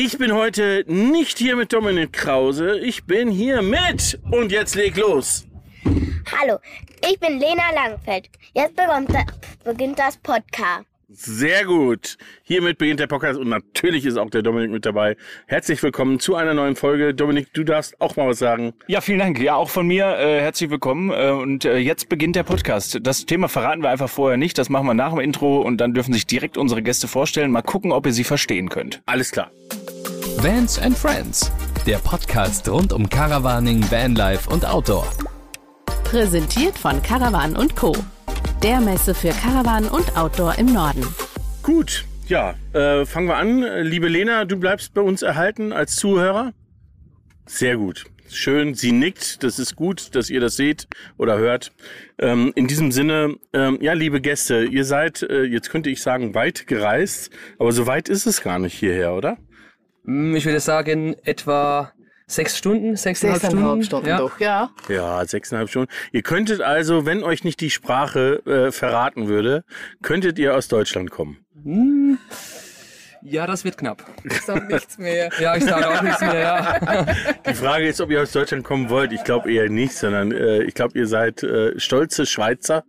Ich bin heute nicht hier mit Dominik Krause, ich bin hier mit und jetzt leg los. Hallo, ich bin Lena Langfeld. Jetzt beginnt, das Podcast. Sehr gut. Hiermit beginnt der Podcast und natürlich ist auch der Dominik mit dabei. Herzlich willkommen zu einer neuen Folge. Dominik, du darfst auch mal was sagen. Ja, vielen Dank. Ja, auch von mir äh, herzlich willkommen. Äh, und äh, jetzt beginnt der Podcast. Das Thema verraten wir einfach vorher nicht. Das machen wir nach dem Intro und dann dürfen sich direkt unsere Gäste vorstellen. Mal gucken, ob ihr sie verstehen könnt. Alles klar. Vans and Friends, der Podcast rund um Caravaning, Vanlife und Outdoor. Präsentiert von Caravan und Co. Der Messe für Caravan und Outdoor im Norden. Gut, ja, äh, fangen wir an. Liebe Lena, du bleibst bei uns erhalten als Zuhörer. Sehr gut. Schön, sie nickt. Das ist gut, dass ihr das seht oder hört. Ähm, in diesem Sinne, ähm, ja, liebe Gäste, ihr seid, äh, jetzt könnte ich sagen, weit gereist, aber so weit ist es gar nicht hierher, oder? Hm, Ich würde sagen, etwa sechs Stunden, sechseinhalb Stunden. Sechseinhalb Stunden ja. doch, ja. Ja, sechseinhalb Stunden. Ihr könntet also, wenn euch nicht die Sprache äh, verraten würde, könntet ihr aus Deutschland kommen. ja, das wird knapp. Ich sag nichts mehr. Ja, ich sage auch nichts mehr. Ja. Die Frage ist, ob ihr aus Deutschland kommen wollt. Ich glaube eher nicht, sondern äh, ich glaube, ihr seid äh, stolze Schweizer,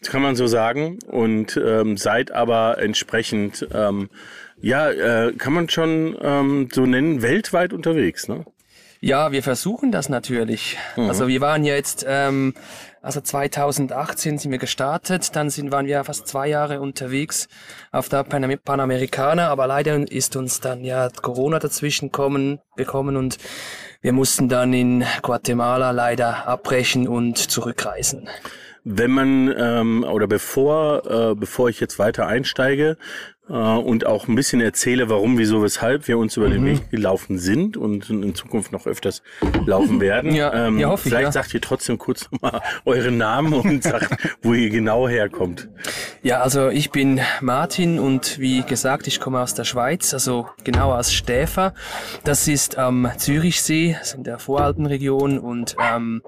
das kann man so sagen, und ähm, seid aber entsprechend, ähm, ja, äh, kann man schon ähm, so nennen, weltweit unterwegs, ne? Ja, wir versuchen das natürlich. Mhm. Also wir waren ja jetzt, ähm, also 2018 sind wir gestartet, dann sind, waren wir fast zwei Jahre unterwegs auf der Panam Panamericana, aber leider ist uns dann ja Corona dazwischen kommen, bekommen und wir mussten dann in Guatemala leider abbrechen und zurückreisen. Wenn man ähm, oder bevor äh, bevor ich jetzt weiter einsteige äh, und auch ein bisschen erzähle, warum, wieso, weshalb wir uns über den Weg gelaufen sind und in Zukunft noch öfters laufen werden. Ja, ähm, ja, hoffe ich, vielleicht ja. sagt ihr trotzdem kurz nochmal euren Namen und sagt, wo ihr genau herkommt. Ja, also ich bin Martin und wie gesagt, ich komme aus der Schweiz, also genau aus Stäfa. Das ist am Zürichsee, das ist in der Voralpenregion und ähm,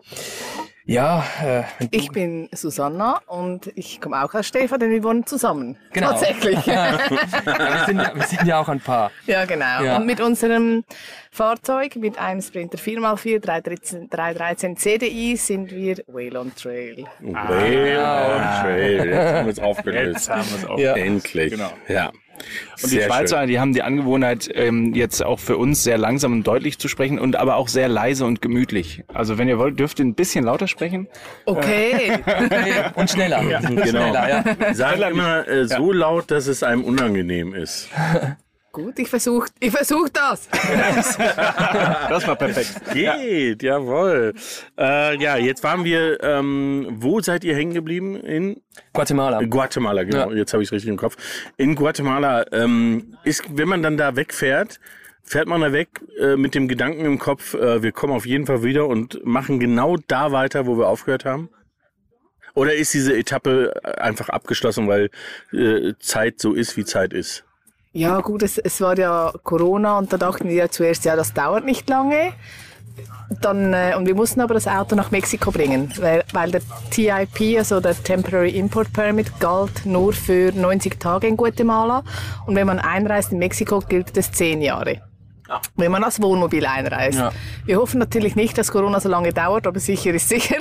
ja, äh, Ich bin Susanna und ich komme auch aus Stefan, denn wir wohnen zusammen. Genau. Tatsächlich. wir, sind, ja- wir sind ja auch ein Paar. ja, genau. Ja. Und mit unserem Fahrzeug, mit einem Sprinter 4x4 313, 313 CDI, sind wir Whale on Trail. Way on Trail. Jetzt haben wir es aufgelöst. Jetzt haben wir es auch. Ja. Endlich. Genau. Ja. Und die Schweizer, die haben die Angewohnheit, ähm, jetzt auch für uns sehr langsam und deutlich zu sprechen und aber auch sehr leise und gemütlich. Also wenn ihr wollt, dürft ihr ein bisschen lauter sprechen. Okay. Und schneller. Genau. Schneller, ja. Sag immer äh, so laut, dass es einem unangenehm ist. Gut, ich versuche ich versuch das. Das war perfekt. Geht, jawohl. Äh, ja, jetzt waren wir, ähm, wo seid ihr hängen geblieben? In Guatemala. Guatemala, genau. Ja. Jetzt habe ich es richtig im Kopf. In Guatemala ähm, ist, wenn man dann da wegfährt, fährt man da weg äh, mit dem Gedanken im Kopf, äh, wir kommen auf jeden Fall wieder und machen genau da weiter, wo wir aufgehört haben? Oder ist diese Etappe einfach abgeschlossen, weil äh, Zeit so ist, wie Zeit ist? Ja, gut, es, es war ja Corona und da dachten wir ja zuerst, ja, das dauert nicht lange. Dann, äh, und wir mussten aber das Auto nach Mexiko bringen, weil, weil der TIP, also der Temporary Import Permit, galt nur für 90 Tage in Guatemala. Und wenn man einreist in Mexiko, gilt das 10 Jahre. Wenn man als Wohnmobil einreist. Ja. Wir hoffen natürlich nicht, dass Corona so lange dauert, aber sicher ist sicher.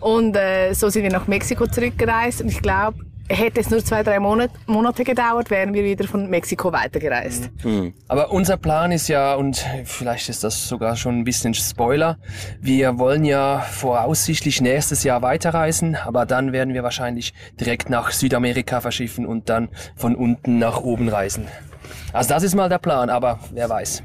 Und äh, so sind wir nach Mexiko zurückgereist. Und ich glaube, hätte es nur zwei, drei Monate, Monate gedauert, wären wir wieder von Mexiko weitergereist. Aber unser Plan ist ja, und vielleicht ist das sogar schon ein bisschen Spoiler, wir wollen ja voraussichtlich nächstes Jahr weiterreisen, aber dann werden wir wahrscheinlich direkt nach Südamerika verschiffen und dann von unten nach oben reisen. Also das ist mal der Plan, aber wer weiß.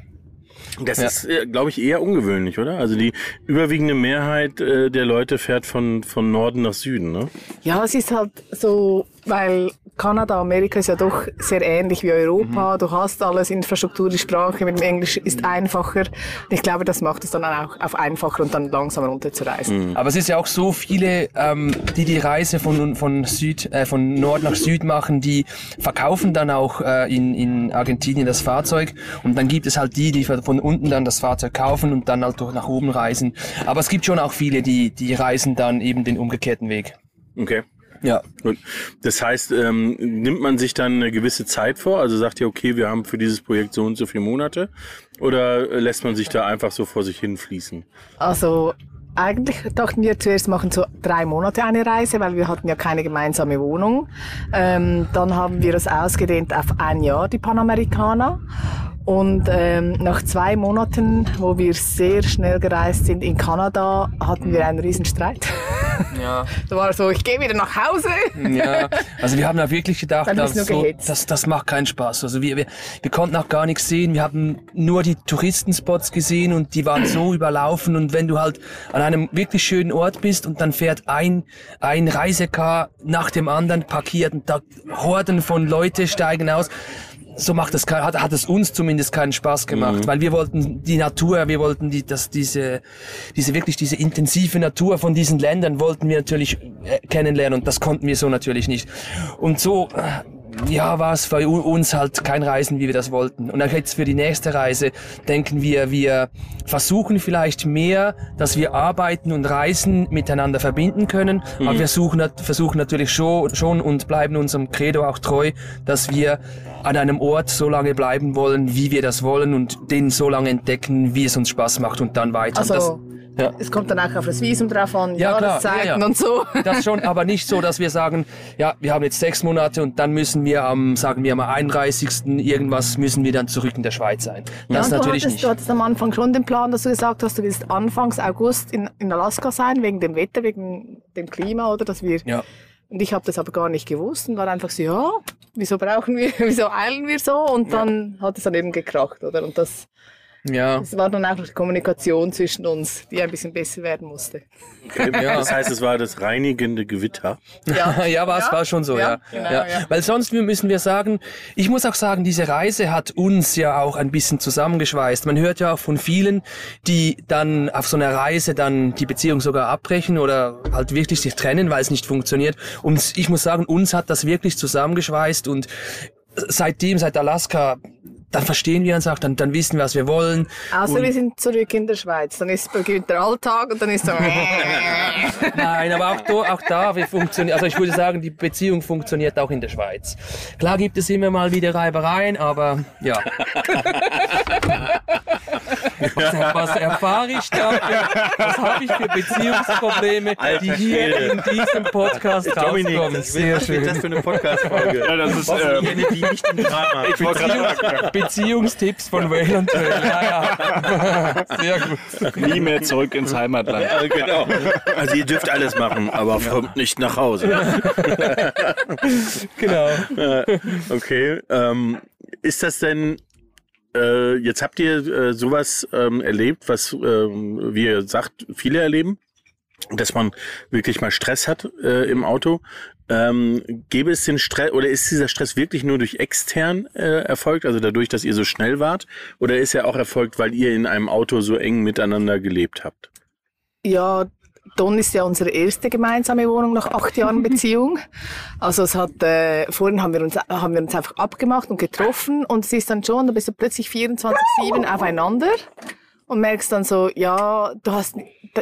Das Ja. ist, äh, glaube ich, eher ungewöhnlich, oder? Also die überwiegende Mehrheit äh, der Leute fährt von, von Norden nach Süden, ne? Ja, es ist halt so, weil Kanada, Amerika ist ja doch sehr ähnlich wie Europa. Du hast alles, Infrastruktur, die Sprache mit dem Englisch ist einfacher. Und ich glaube, das macht es dann auch auf einfacher und dann langsam runterzureisen. Aber es ist ja auch so viele, ähm, die die Reise von, von, Süd, äh, von Nord nach Süd machen, die verkaufen dann auch äh, in, in Argentinien das Fahrzeug und dann gibt es halt die, die von unten dann das Fahrzeug kaufen und dann halt durch nach oben reisen. Aber es gibt schon auch viele, die, die reisen dann eben den umgekehrten Weg. Okay. Ja. Gut. Das heißt, ähm, nimmt man sich dann eine gewisse Zeit vor? Also sagt ihr, okay, wir haben für dieses Projekt so und so viele Monate? Oder lässt man sich da einfach so vor sich hinfließen? Also eigentlich dachten wir zuerst machen so drei Monate eine Reise, weil wir hatten ja keine gemeinsame Wohnung. Ähm, dann haben wir es ausgedehnt auf ein Jahr, die Panamerikaner. Und ähm, nach zwei Monaten, wo wir sehr schnell gereist sind in Kanada, hatten wir einen Riesenstreit. Ja. da war so, ich gehe wieder nach Hause. Ja, also wir haben da wirklich gedacht, das, nur so, das, das macht keinen Spaß. Also wir, wir, wir konnten auch gar nichts sehen. Wir haben nur die Touristenspots gesehen und die waren so überlaufen. Und wenn du halt an einem wirklich schönen Ort bist und dann fährt ein, ein Reisecar nach dem anderen parkiert und da Horden von Leute steigen aus. So macht es hat, hat es uns zumindest keinen Spaß gemacht, weil wir wollten die Natur, wir wollten die, das, diese, diese wirklich diese intensive Natur von diesen Ländern wollten wir natürlich äh, kennenlernen und das konnten wir so natürlich nicht. Und so, äh, ja, war es für uns halt kein Reisen, wie wir das wollten. Und dann jetzt für die nächste Reise denken wir, wir versuchen vielleicht mehr, dass wir Arbeiten und Reisen miteinander verbinden können. Aber wir suchen, versuchen natürlich schon, schon und bleiben unserem Credo auch treu, dass wir an einem Ort so lange bleiben wollen, wie wir das wollen und den so lange entdecken, wie es uns Spaß macht und dann weiter. Also, Ja. es kommt dann auch auf das Visum drauf an, Ja, klar. Jahreszeiten Ja, ja. und so. Das schon, aber nicht so, dass wir sagen, ja, wir haben jetzt sechs Monate und dann müssen wir am, sagen wir am 31. irgendwas müssen wir dann zurück in der Schweiz sein. Das Ja, natürlich du hattest, nicht. Du hattest am Anfang schon den Plan, dass du gesagt hast, du willst Anfangs August in, in Alaska sein, wegen dem Wetter, wegen dem Klima, oder? Dass wir, Ja. Und ich habe das aber gar nicht gewusst und war einfach so, ja, wieso brauchen wir, wieso eilen wir so? Und dann hat es dann eben gekracht, oder? Und das, Ja. das war dann auch die Kommunikation zwischen uns, die ein bisschen besser werden musste. Okay. Das heißt, es war das reinigende Gewitter. Ja, ja, war es war schon so, ja. Ja, Ja, genau, ja. Weil sonst müssen wir sagen, ich muss auch sagen, diese Reise hat uns ja auch ein bisschen zusammengeschweißt. Man hört ja auch von vielen, die dann auf so einer Reise dann die Beziehung sogar abbrechen oder halt wirklich sich trennen, weil es nicht funktioniert. Und ich muss sagen, uns hat das wirklich zusammengeschweißt und seitdem, seit Alaska, dann verstehen wir uns auch, dann, dann wissen wir, was wir wollen. Außer wir sind zurück in der Schweiz. Dann ist beginnt der Alltag und dann ist so. Nein, aber auch, da, auch da wir funktionieren. Also ich würde sagen, die Beziehung funktioniert auch in der Schweiz. Klar gibt es immer mal wieder Reibereien, aber ja. Was, was erfahre ich da? Was habe ich für Beziehungsprobleme, die hier in diesem Podcast rauskommen? Sehr schön. für eine Podcast-Folge? Ja, das ist, äh, eine, die nicht im Drama. ich sagen, Beziehungstipps von Whale und Trail. Ja, ja. Sehr gut. nie mehr zurück ins Heimatland. Ja, genau. Also ihr dürft alles machen, aber kommt nicht nach Hause. Genau. Okay. Ähm, ist das denn, äh, jetzt habt ihr äh, sowas ähm, erlebt, was, ähm, wie ihr sagt, viele erleben, dass man wirklich mal Stress hat äh, im Auto. Ähm, gäbe es den Stress oder ist dieser Stress wirklich nur durch extern äh, erfolgt, also dadurch, dass ihr so schnell wart, oder ist er auch erfolgt, weil ihr in einem Auto so eng miteinander gelebt habt? Ja, Don ist ja unsere erste gemeinsame Wohnung nach acht Jahren Beziehung. Also es hat, äh, vorhin haben wir uns, haben wir uns einfach abgemacht und getroffen und es ist dann schon, da bist du plötzlich 24-7 aufeinander und merkst dann so, ja, du hast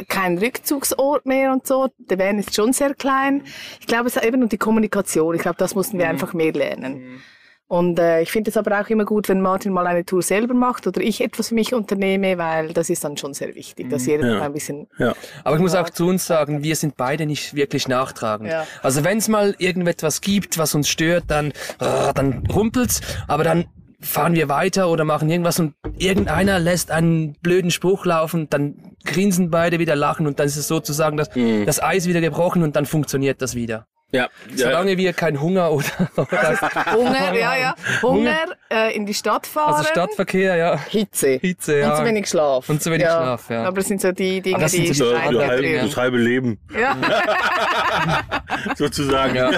keinen Rückzugsort mehr und so. Der Van ist schon sehr klein. Ich glaube, es ist eben und die Kommunikation. Ich glaube, das mussten wir einfach mehr lernen. Und äh, ich finde es aber auch immer gut, wenn Martin mal eine Tour selber macht oder ich etwas für mich unternehme, weil das ist dann schon sehr wichtig, dass jeder Ja. ein bisschen Ja. Aber ich muss auch zu uns sagen, wir sind beide nicht wirklich nachtragend. Ja. Also wenn es mal irgendetwas gibt, was uns stört, dann, dann rumpelt's, aber dann fahren wir weiter oder machen irgendwas und irgendeiner lässt einen blöden Spruch laufen, dann grinsen beide wieder lachen und dann ist es sozusagen das, das Eis wieder gebrochen und dann funktioniert das wieder. Ja. Solange wir keinen Hunger oder, oder Hunger, ja, ja. Hunger, äh, in die Stadt fahren. also Stadtverkehr, ja, Hitze. Hitze, ja. Und zu wenig Schlaf. Und zu wenig Schlaf, ja. Aber das sind so die Dinge, das die so die so, halb, das halbe Leben, Ja, sozusagen. Ja.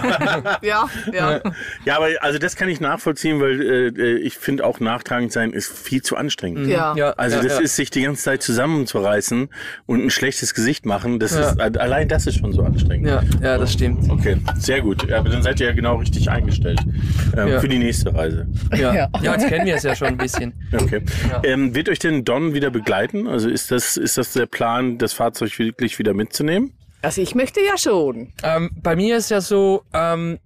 ja, ja. Ja, aber also das kann ich nachvollziehen, weil äh, ich finde auch nachtragend sein ist viel zu anstrengend. ja. Ja, Also ja, das ja. ist sich die ganze Zeit zusammenzureißen und ein schlechtes Gesicht machen, das ist allein das ist schon so anstrengend. Ja, ja, das stimmt. Okay, sehr gut. Ja, aber dann seid ihr ja genau richtig eingestellt ähm, Ja. für die nächste Reise. Ja. Ja. ja, jetzt kennen wir es ja schon ein bisschen. Okay. Ähm, wird euch denn Don wieder begleiten? Also ist das ist das der Plan, das Fahrzeug wirklich wieder mitzunehmen? Also ich möchte ja schon. Ähm, bei mir ist ja so, ähm,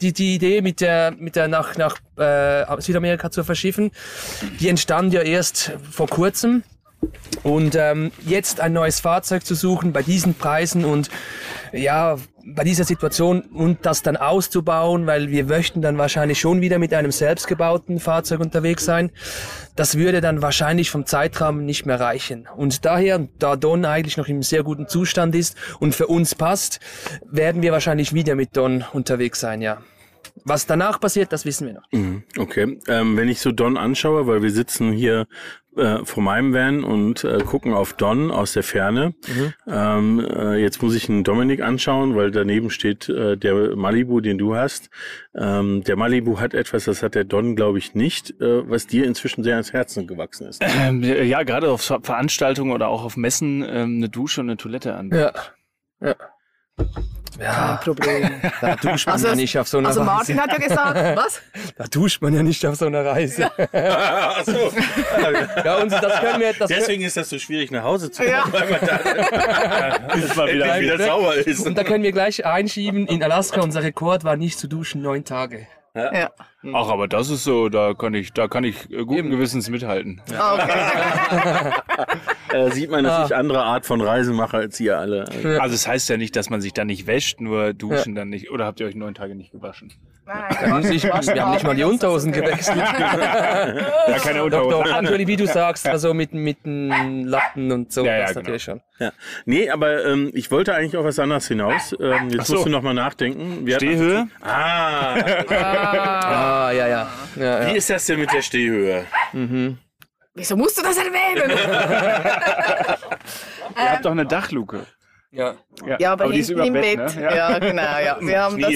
die, die Idee mit der, mit der nach, nach äh, Südamerika zu verschiffen, die entstand ja erst vor kurzem. Und ähm, jetzt ein neues Fahrzeug zu suchen bei diesen Preisen und ja, bei dieser Situation und das dann auszubauen, weil wir möchten dann wahrscheinlich schon wieder mit einem selbstgebauten Fahrzeug unterwegs sein. Das würde dann wahrscheinlich vom Zeitrahmen nicht mehr reichen. Und daher, da Don eigentlich noch im sehr guten Zustand ist und für uns passt, werden wir wahrscheinlich wieder mit Don unterwegs sein, ja. Was danach passiert, das wissen wir noch. Mhm, Okay, ähm, wenn ich so Don anschaue, weil wir sitzen hier äh, vor meinem Van und äh, gucken auf Don aus der Ferne. Ähm, äh, jetzt muss ich einen Dominik anschauen, weil daneben steht äh, der Malibu, den du hast. Ähm, der Malibu hat etwas, das hat der Don, glaube ich, nicht, äh, was dir inzwischen sehr ans Herzen gewachsen ist. Ähm, ja, gerade auf Ver- Veranstaltungen oder auch auf Messen ähm, eine Dusche und eine Toilette an. Ja. Ja. Kein Ja, Problem. da duscht man Also, ja nicht auf so einer also Reise. Martin hat ja gesagt, was? Da duscht man ja nicht auf so einer Reise. Ach so. Ja, und das können wir, das Deswegen ist das so schwierig, nach Hause zu kommen, Ja. weil man da Bis mal wieder wieder sauber ist. Und da können wir gleich einschieben, in Alaska, unser Rekord war nicht zu duschen, neun Tage. Ja. Ach, aber das ist so, da kann ich, da kann ich äh, guten Gewissens mithalten. Ah, Okay. äh, sieht man, dass ich andere Art von Reisen mache als ihr alle. Also es heißt ja nicht, dass man sich dann nicht wäscht, nur duschen dann nicht. Oder habt ihr euch neun Tage nicht gewaschen? Wir haben nicht, wir haben nicht mal die Unterhosen gewechselt. Ja, keine Doch, Unterhose. doch, natürlich, wie du sagst, also mit, mit den Lappen und so, Ja, ja, das genau. natürlich schon. Ja. Nee, aber ähm, ich wollte eigentlich auf was anderes hinaus. Ähm, jetzt so. musst du noch mal nachdenken. Wir Stehhöhe? Ah, Ah, ja, ja. ja, ja. wie ist das denn mit der Stehhöhe? Wieso musst du das erwähnen? Ihr habt doch eine Dachluke. ja. Ja, aber, ist hinten im Bett. Bett, ne? ja. Ja. genau. Ja. Wir, haben das,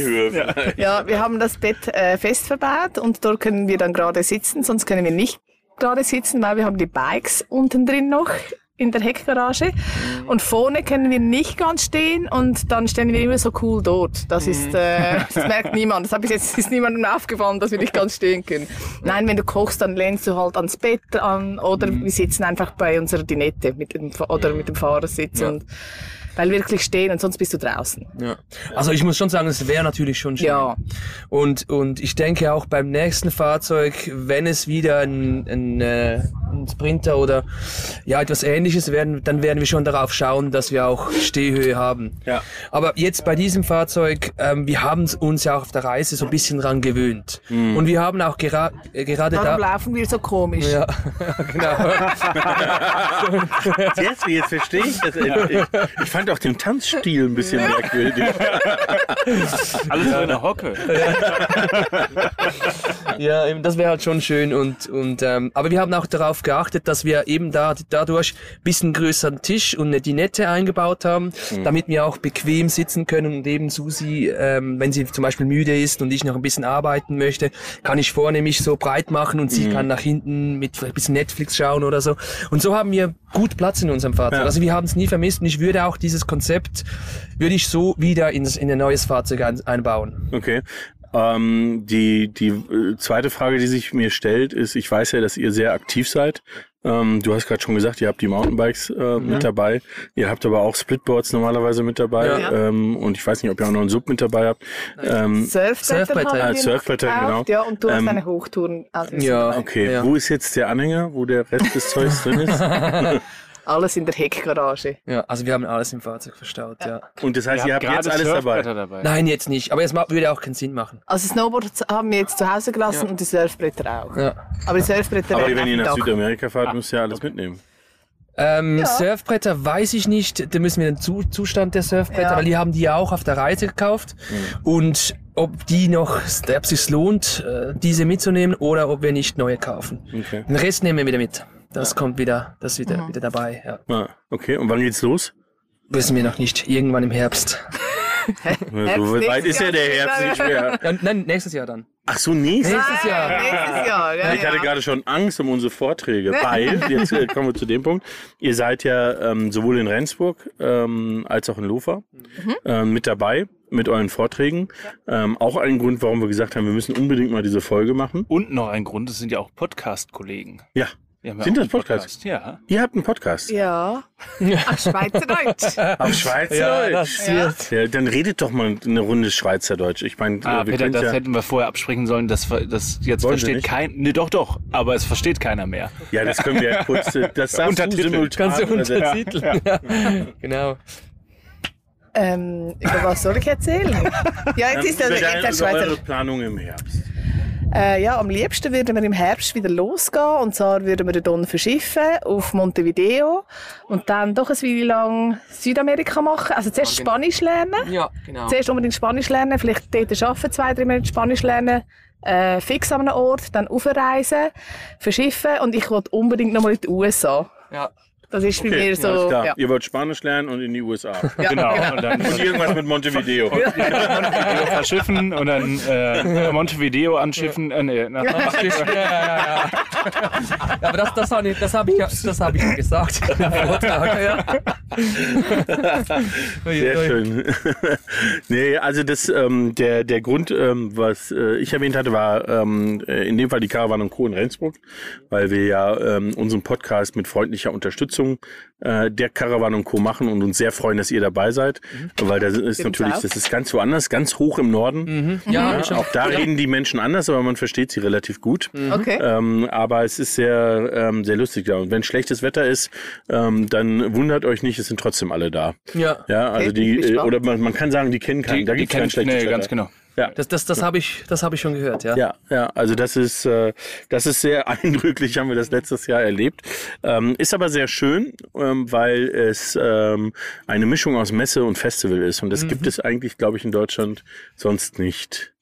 ja, wir haben das Bett äh, fest verbaut und dort können wir dann gerade sitzen, sonst können wir nicht gerade sitzen, weil wir haben die Bikes unten drin noch in der Heckgarage und vorne können wir nicht ganz stehen und dann stehen wir immer so cool dort. Das ist, äh, das merkt niemand. Das habe ich jetzt ist niemandem aufgefallen, dass wir nicht ganz stehen können. Nein, wenn du kochst, dann lehnst du halt ans Bett an oder wir sitzen einfach bei unserer Dinette mit dem, oder mit dem Fahrersitz und weil wirklich stehen und sonst bist du draußen. Ja. Also ich muss schon sagen, es wäre natürlich schon schön. Ja. Und, und ich denke auch beim nächsten Fahrzeug, wenn es wieder ein, ein, äh, ein Sprinter oder ja etwas ähnliches werden, dann werden wir schon darauf schauen, dass wir auch Stehhöhe haben. Ja. Aber jetzt bei diesem Fahrzeug, ähm, wir haben uns ja auch auf der Reise so ein bisschen dran gewöhnt. Und wir haben auch gera äh, gerade Darum da... laufen wir so komisch. Ja, genau. Jetzt, jetzt verstehe ich das. Ich, ich fand auch den Tanzstil ein bisschen merkwürdig. Alles in der Hocke. Ja, das wäre halt schon schön und, und ähm, aber wir haben auch darauf geachtet, dass wir eben da dadurch bisschen größeren Tisch und eine Dinette eingebaut haben, damit wir auch bequem sitzen können und eben Susi, ähm, wenn sie zum Beispiel müde ist und ich noch ein bisschen arbeiten möchte, kann ich vorne mich so breit machen und sie kann nach hinten mit ein bisschen Netflix schauen oder so. Und so haben wir gut Platz in unserem Fahrzeug. Ja. Also wir haben es nie vermisst und ich würde auch dieses Konzept, würde ich so wieder ins, in ein neues Fahrzeug ein, einbauen. Okay. Ähm, die die äh, zweite Frage, die sich mir stellt, ist, ich weiß ja, dass ihr sehr aktiv seid. Ähm, du hast gerade schon gesagt, ihr habt die Mountainbikes äh, mit dabei. Ihr habt aber auch Splitboards normalerweise mit dabei. Ja. Ähm, und ich weiß nicht, ob ihr auch noch einen Sub mit dabei habt. Ähm, Surfbretter Surfbretter, haben ja. wir noch Surfbretter, gekauft, genau. Ja, und du hast Ähm, eine Hochtouren. Also Ja. okay, Ja. wo ist jetzt der Anhänger, wo der Rest des Zeugs drin ist? Alles in der Heckgarage. Ja, also wir haben alles im Fahrzeug verstaut, ja. Und das heißt, ihr habt jetzt alles dabei. Dabei. Nein, jetzt nicht. Aber es würde auch keinen Sinn machen. Also Snowboard haben wir jetzt zu Hause gelassen und die Surfbretter auch. Ja. Aber die Surfbretter Aber wenn ihr nach. Südamerika fahrt, müsst ihr alles mitnehmen. Ähm, Surfbretter weiß ich nicht. Da müssen wir den Zu Zustand der Surfbretter, Ja. weil die haben die ja auch auf der Reise gekauft. Und ob die noch, ob es sich lohnt, äh, diese mitzunehmen oder ob wir nicht neue kaufen. Okay. Den Rest nehmen wir wieder mit. Das kommt wieder, das ist wieder, wieder dabei. Ja. Ah, okay, und wann geht's los? Wissen wir noch nicht. Irgendwann im Herbst. so weit nächstes ist ja Jahr. der Herbst nicht mehr. Ja, nein, nächstes Jahr dann. Ach so, nächstes Nächstes Jahr. Nächstes Jahr, ja, Ich hatte ja. gerade schon Angst um unsere Vorträge, weil, jetzt äh, kommen wir zu dem Punkt, ihr seid ja ähm, sowohl in Rendsburg ähm, als auch in Lofer ähm, mit dabei mit euren Vorträgen. Ähm, auch ein Grund, warum wir gesagt haben, wir müssen unbedingt mal diese Folge machen. Und noch ein Grund, es sind ja auch Podcast-Kollegen. Ja, Ja, Sind das Podcasts? Ja. Ihr habt einen Podcast. Ja. Ach, Schweizerdeutsch. Auf Schweizerdeutsch. Ja, Ja, dann redet doch mal eine Runde Schweizerdeutsch. Ich meine, Ah, wir Peter, können das ja, hätten wir vorher absprechen sollen. Das, das jetzt Wollen versteht kein. Nee, doch, doch. Aber es versteht keiner mehr. ja, das können wir ja kurz. äh, Das darfst du Untertitel. simultan Kannst du übersetzen. untertiteln. Ja. Genau. ähm, über was soll ich erzählen? Ja, jetzt ist Über also deine- über der eure Schweizer. Planung im Herbst. Äh, ja, am liebsten würden wir im Herbst wieder losgehen. Und zwar würden wir dann verschiffen auf Montevideo und dann doch ein Weile lang Südamerika machen. Also zuerst Spanisch lernen. Ja, genau. Zuerst unbedingt Spanisch lernen, vielleicht dort arbeiten, zwei, drei Monate Spanisch lernen, äh, fix an einem Ort, dann aufreisen, verschiffen und ich will unbedingt nochmal in die USA. Ja. Das ist bei Okay, mir alles so. Ja. Ihr wollt Spanisch lernen und in die USA. Genau. Und dann Und irgendwas mit Montevideo. Montevideo verschiffen und dann äh, Montevideo anschiffen. Äh, nee, nach, ja, ja, ja. ja aber das, das habe ich, das hab ich, ja- das hab ich ja gesagt. Vortrag, ja. Sehr schön. nee, also das, ähm, der, der Grund, ähm, was äh, ich erwähnt hatte, war ähm, äh, in dem Fall die Caravan und Co. in Rendsburg, weil wir ja ähm, unseren Podcast mit freundlicher Unterstützung äh, der Caravan und Co. machen und uns sehr freuen, dass ihr dabei seid, weil das ist natürlich, auch. das ist ganz woanders, ganz hoch im Norden. Ja, Ja, schon. auch da reden die Menschen anders, aber man versteht sie relativ gut. Okay. Ähm, aber es ist sehr, ähm, sehr lustig da. Und wenn schlechtes Wetter ist, ähm, dann wundert euch nicht, es sind trotzdem alle da. Ja. Ja, also Okay, die, äh, oder man, man kann sagen, die kennen keinen. die, da gibt es kein schlechtes nee, Wetter. ganz genau. Ja. Das, das, das habe ich, das hab ich schon gehört, ja. Ja, ja, also das ist, äh, das ist sehr eindrücklich, haben wir das letztes Jahr erlebt. Ähm, ist aber sehr schön, ähm, weil es ähm, eine Mischung aus Messe und Festival ist. Und das gibt es eigentlich, glaube ich, in Deutschland sonst nicht.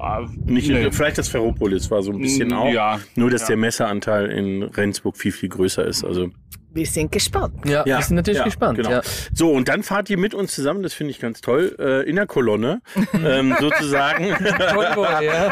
Ah, Nicht nee. Vielleicht das Ferropolis war so ein bisschen Mm, auch. ja. Nur, dass Ja. der Messeanteil in Rendsburg viel, viel größer ist. Also Wir sind gespannt. Ja, Ja, wir sind natürlich ja, gespannt. genau. Ja. So, und dann fahrt ihr mit uns zusammen, das finde ich ganz toll, äh, in der Kolonne, ähm, sozusagen.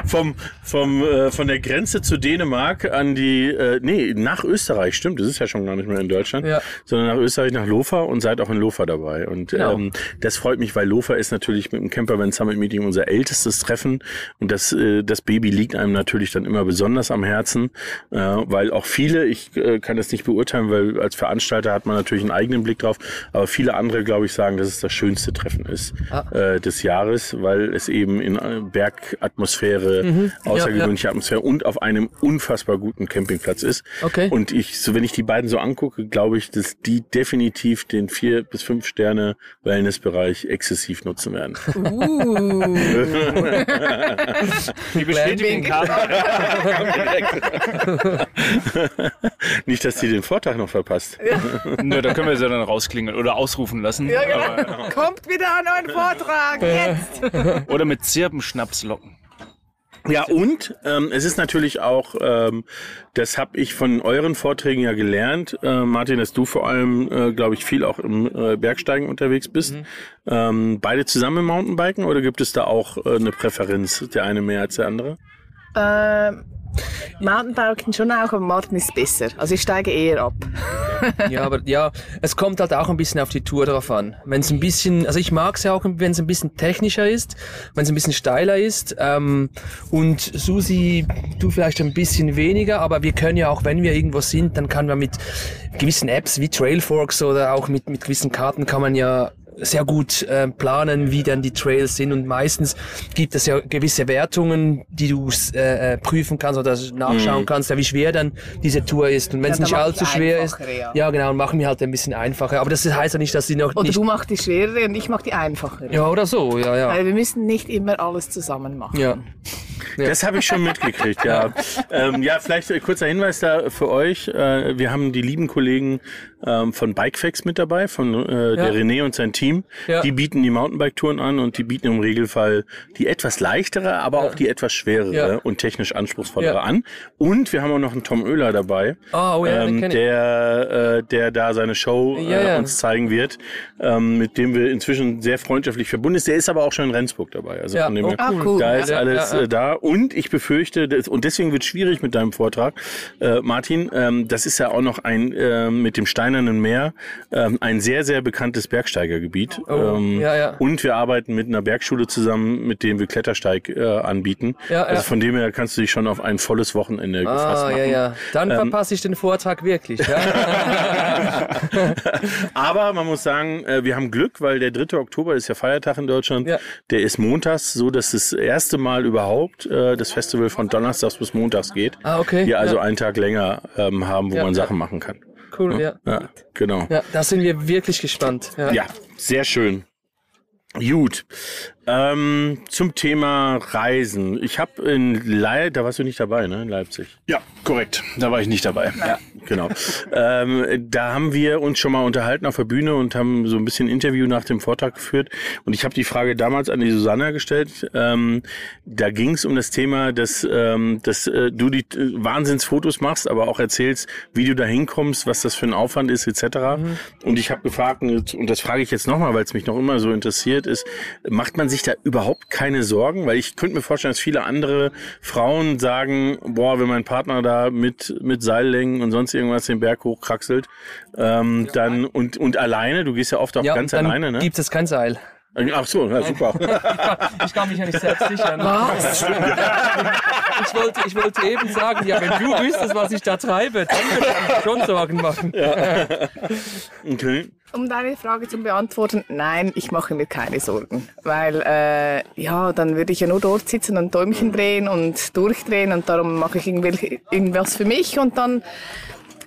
Vom, vom, äh, von der Grenze zu Dänemark an die, äh, nee, nach Österreich, stimmt, das ist ja schon gar nicht mehr in Deutschland, Ja. sondern nach Österreich, nach Lofa und seid auch in Lofa dabei. Und Genau. ähm, das freut mich, weil Lofa ist natürlich mit dem Campervan Summit Meeting unser ältestes Treffen und das, äh, das Baby liegt einem natürlich dann immer besonders am Herzen, äh, weil auch viele, ich äh, kann das nicht beurteilen, weil als Veranstalter hat man natürlich einen eigenen Blick drauf, aber viele andere, glaube ich, sagen, dass es das schönste Treffen ist Ah. äh, des Jahres, weil es eben in äh, Bergatmosphäre, Mhm. außergewöhnliche Atmosphäre und auf einem unfassbar guten Campingplatz ist. Okay. Und ich, so wenn ich die beiden so angucke, glaube ich, dass die definitiv den vier bis fünf Sterne Wellnessbereich exzessiv nutzen werden. Die bestätigen kam. Nicht, dass die den Vortrag noch verpasst. Nö, da können wir sie dann rausklingeln oder ausrufen lassen. Ja, genau. Aber, Kommt wieder an einen Vortrag. Jetzt. oder mit Zirbenschnaps locken. Ja, und ähm, es ist natürlich auch, ähm, das habe ich von euren Vorträgen ja gelernt, äh, Martin, dass du vor allem, äh, glaube ich, viel auch im äh, Bergsteigen unterwegs bist. Ähm, beide zusammen im Mountainbiken oder gibt es da auch äh, eine Präferenz, der eine mehr als der andere? Ähm, Mountainbiken schon auch, aber Martin ist besser. Also ich steige eher ab. Ja, aber ja, es kommt halt auch ein bisschen auf die Tour drauf an. Wenn es ein bisschen, also ich mag es ja auch, wenn es ein bisschen technischer ist, wenn es ein bisschen steiler ist. Ähm, und Susi, du vielleicht ein bisschen weniger, aber wir können ja auch, wenn wir irgendwo sind, dann kann man mit gewissen Apps wie Trailforks oder auch mit, mit gewissen Karten kann man ja sehr gut äh, planen, wie dann die Trails sind und meistens gibt es ja gewisse Wertungen, die du äh, äh, prüfen kannst oder nachschauen kannst, ja, wie schwer dann diese Tour ist und wenn es Ja, nicht allzu schwer ist, ja. ja genau, und machen wir halt ein bisschen einfacher, aber das heißt ja nicht, dass sie noch Oder nicht du machst die schwerere und ich mach die einfachere. ja oder so, ja ja. Weil wir müssen nicht immer alles zusammen machen. Ja. Das habe ich schon mitgekriegt, ja. ähm, ja, vielleicht ein kurzer Hinweis da für euch. Äh, wir haben die lieben Kollegen ähm, von Bikefax mit dabei, von äh, der René und sein Team. Ja. Die bieten die Mountainbike-Touren an und die bieten im Regelfall die etwas leichtere, aber auch die etwas schwerere Ja. und technisch anspruchsvollere Ja. an. Und wir haben auch noch einen Tom Oehler dabei, Ah, oh ja, den ähm, der, äh, der da seine Show Ja, äh, ja. uns zeigen wird, ähm, mit dem wir inzwischen sehr freundschaftlich verbunden sind. Der ist aber auch schon in Rendsburg dabei. Also Ja, von dem oh, her, Ah, cool. da ist Ja, alles ja, ja. äh, da und ich befürchte, das, und deswegen wird es schwierig mit deinem Vortrag, äh, Martin, ähm, das ist ja auch noch ein äh, mit dem Steinernen Meer ähm, ein sehr, sehr bekanntes Bergsteigergebiet. Oh, ähm, ja, ja. Und wir arbeiten mit einer Bergschule zusammen, mit dem wir Klettersteig äh, anbieten. Ja, also von dem her kannst du dich schon auf ein volles Wochenende gefasst Ah, machen. ja, ja. Dann Ähm, verpasse ich den Vortrag wirklich. Aber man muss sagen, äh, wir haben Glück, weil der 3. Oktober ist ja Feiertag in Deutschland. Der ist montags, so dass das erste Mal überhaupt äh, das Festival von Donnerstags bis Montags geht. Ah, okay. Wir also einen Tag länger ähm, haben, wo man. Sachen machen kann. Cool, ja. Ja, genau. Ja, da sind wir wirklich gespannt. Ja. Ja, sehr schön. Gut. Ähm, zum Thema Reisen. Ich habe in Leipzig, da warst du nicht dabei, ne? In Leipzig. Ja, korrekt. Da war ich nicht dabei. Ja. Genau. ähm, da haben wir uns schon mal unterhalten auf der Bühne und haben so ein bisschen Interview nach dem Vortrag geführt. Und ich habe die Frage damals an die Susanna gestellt. Ähm, da ging es um das Thema, dass, ähm, dass äh, du die äh, Wahnsinnsfotos machst, aber auch erzählst, wie du da hinkommst, was das für ein Aufwand ist, etc. Und ich habe gefragt, und das frage ich jetzt nochmal, weil es mich noch immer so interessiert ist, macht man sich da überhaupt keine Sorgen? Weil ich könnte mir vorstellen, dass viele andere Frauen sagen, boah, wenn mein Partner da mit, mit Seillängen und sonst irgendwas den Berg hochkraxelt, ähm, dann und, und alleine, du gehst ja oft auch Ja, ganz alleine, ne? gibt es kein Seil. Ach so, ja, super. Ich kann mich ja nicht selbst sichern. Was? Ich wollte, ich wollte eben sagen, ja, wenn du wüsstest, was ich da treibe, dann würde ich mir schon Sorgen machen. Okay. Um deine Frage zu beantworten, nein, ich mache mir keine Sorgen. Weil, äh, ja, dann würde ich ja nur dort sitzen und Däumchen drehen und durchdrehen und darum mache ich irgendwas für mich und dann,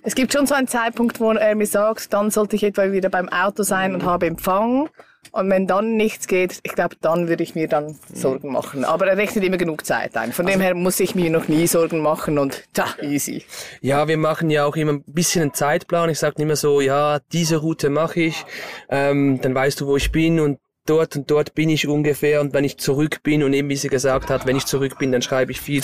es gibt schon so einen Zeitpunkt, wo er mir sagt, dann sollte ich etwa wieder beim Auto sein und habe Empfang. Und wenn dann nichts geht, ich glaube, dann würde ich mir dann Sorgen machen. Aber er rechnet immer genug Zeit ein. Von dem her muss ich mir noch nie Sorgen machen und tja, easy. Ja, wir machen ja auch immer ein bisschen einen Zeitplan. Ich sage immer so, ja, diese Route mache ich, ähm, dann weißt du, wo ich bin und dort und dort bin ich ungefähr und wenn ich zurück bin und eben wie sie gesagt hat, wenn ich zurück bin, dann schreibe ich viel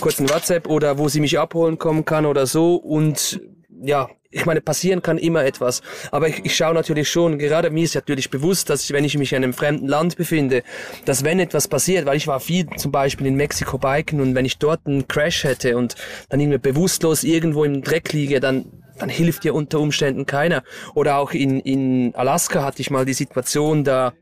kurz ein WhatsApp oder wo sie mich abholen kommen kann oder so und ja, ich meine, passieren kann immer etwas. Aber ich, ich schaue natürlich schon, gerade mir ist natürlich bewusst, dass ich, wenn ich mich in einem fremden Land befinde, dass wenn etwas passiert, weil ich war viel zum Beispiel in Mexiko biken und wenn ich dort einen Crash hätte und dann irgendwie bewusstlos irgendwo im Dreck liege, dann dann hilft dir unter Umständen keiner. Oder auch in, in Alaska hatte ich mal die Situation, da